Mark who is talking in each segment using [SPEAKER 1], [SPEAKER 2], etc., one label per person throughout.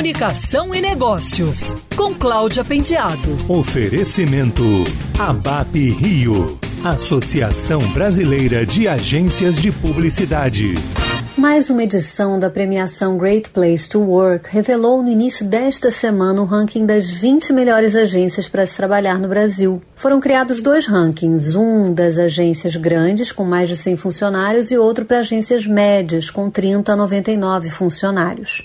[SPEAKER 1] Comunicação e Negócios, com Cláudia Pendiado.
[SPEAKER 2] Oferecimento ABAP Rio, Associação Brasileira de Agências de Publicidade.
[SPEAKER 3] Mais uma edição da premiação Great Place to Work revelou no início desta semana o ranking das 20 melhores agências para se trabalhar no Brasil. Foram criados dois rankings, um das agências grandes, com mais de 100 funcionários, e outro para agências médias, com 30 a 99 funcionários.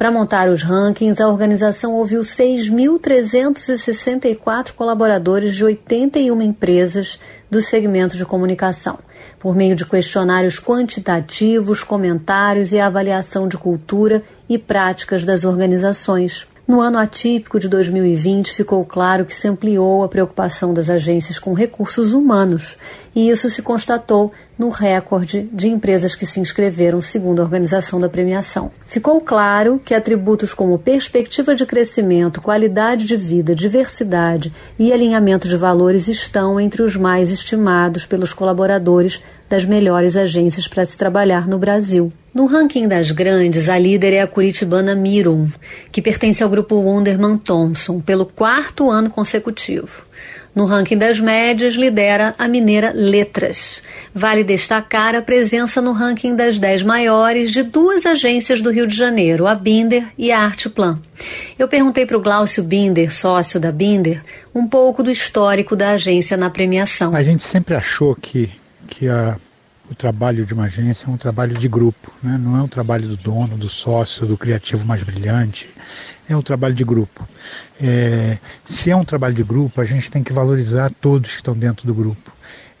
[SPEAKER 3] Para montar os rankings, a organização ouviu 6.364 colaboradores de 81 empresas do segmento de comunicação, por meio de questionários quantitativos, comentários e avaliação de cultura e práticas das organizações. No ano atípico de 2020, ficou claro que se ampliou a preocupação das agências com recursos humanos, e isso se constatou no recorde de empresas que se inscreveram, segundo a organização da premiação. Ficou claro que atributos como perspectiva de crescimento, qualidade de vida, diversidade e alinhamento de valores estão entre os mais estimados pelos colaboradores das melhores agências para se trabalhar no Brasil. No ranking das grandes, a líder é a curitibana Mirum, que pertence ao grupo Wunderman Thompson pelo quarto ano consecutivo. No ranking das médias, lidera a mineira Letras. Vale destacar a presença no ranking das 10 maiores de duas agências do Rio de Janeiro, a Binder e a Arteplan. Eu perguntei para o Glaucio Binder, sócio da Binder, um pouco do histórico da agência na premiação.
[SPEAKER 4] A gente sempre achou que, que a, o trabalho de uma agência é um trabalho de grupo, né? não é um trabalho do dono, do sócio, do criativo mais brilhante é um trabalho de grupo. É, se é um trabalho de grupo, a gente tem que valorizar todos que estão dentro do grupo.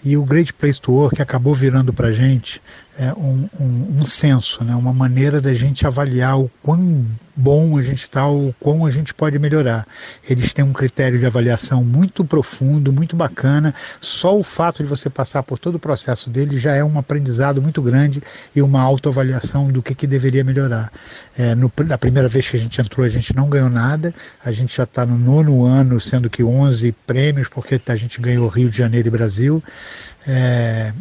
[SPEAKER 4] E o Great Place to Work acabou virando para a gente é, um, um, um senso, né? uma maneira da gente avaliar o quão bom a gente está, o quão a gente pode melhorar. Eles têm um critério de avaliação muito profundo, muito bacana. Só o fato de você passar por todo o processo dele já é um aprendizado muito grande e uma autoavaliação do que, que deveria melhorar. É, no, na primeira vez que a gente entrou, a gente não ganhou nada. A gente já está no nono ano, sendo que 11 prêmios, porque a gente ganhou Rio de Janeiro e Brasil. É,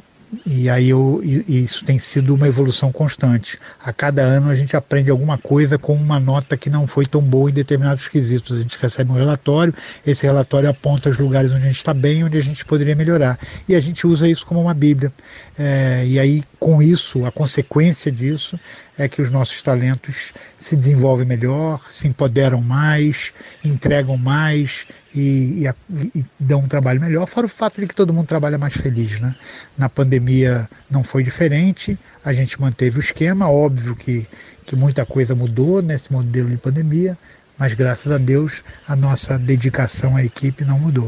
[SPEAKER 4] e aí eu, e isso tem sido uma evolução constante. A cada ano a gente aprende alguma coisa com uma nota que não foi tão boa em determinados quesitos. A gente recebe um relatório, esse relatório aponta os lugares onde a gente está bem, onde a gente poderia melhorar. E a gente usa isso como uma Bíblia. É, e aí, com isso, a consequência disso é que os nossos talentos se desenvolvem melhor, se empoderam mais, entregam mais e, e, e, dão um trabalho melhor, fora o fato de que todo mundo trabalha mais feliz. Né? Na pandemia não foi diferente, a gente manteve o esquema, óbvio que, que muita coisa mudou nesse modelo de pandemia, mas graças a Deus a nossa dedicação à equipe não mudou.